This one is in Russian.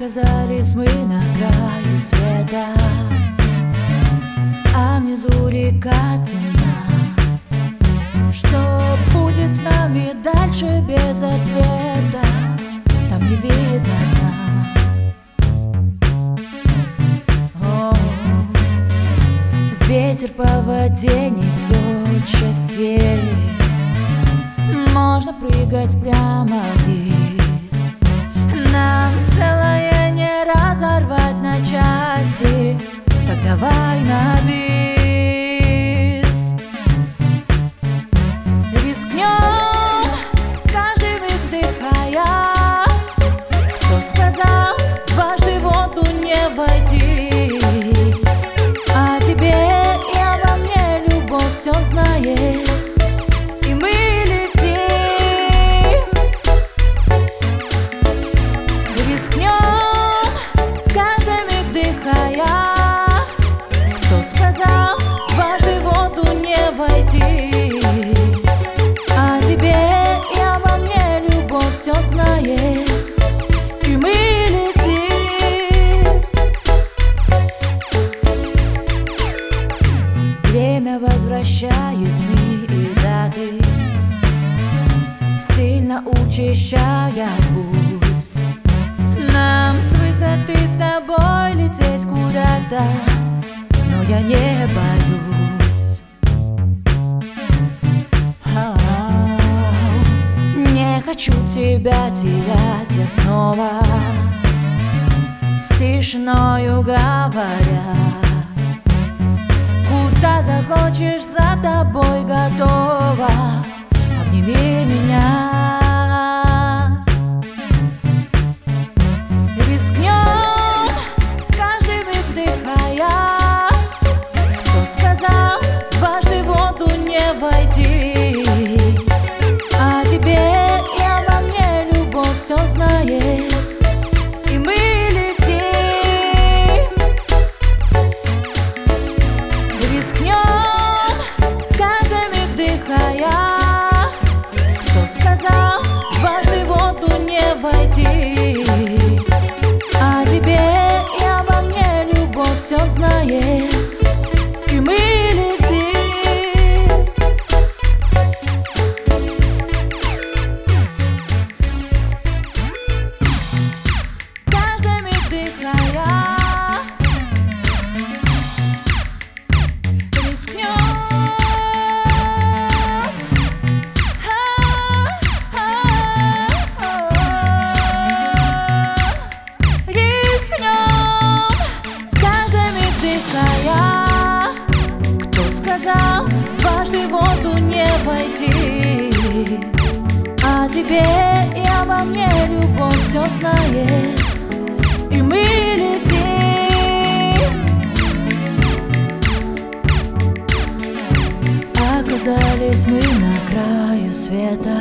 Оказались мы на краю света. А внизу река темна. Что будет с нами дальше без ответа? Там не видно О, Ветер по воде несет счастье. Можно прыгать прямо вниз Так давай на бис. Рискнем, каждый миг вдыхая. Кто сказал, дважды воду не войти? О тебе и обо мне любовь все знает. И мы летим. Рискнем, учащая путь Нам с высоты с тобой лететь куда-то Но я не боюсь. Не хочу тебя терять я снова С тишиною говоря. Куда захочешь, за тобой готова. Обними меня тебе и обо мне любовь все знает. И мы летим. Оказались мы на краю света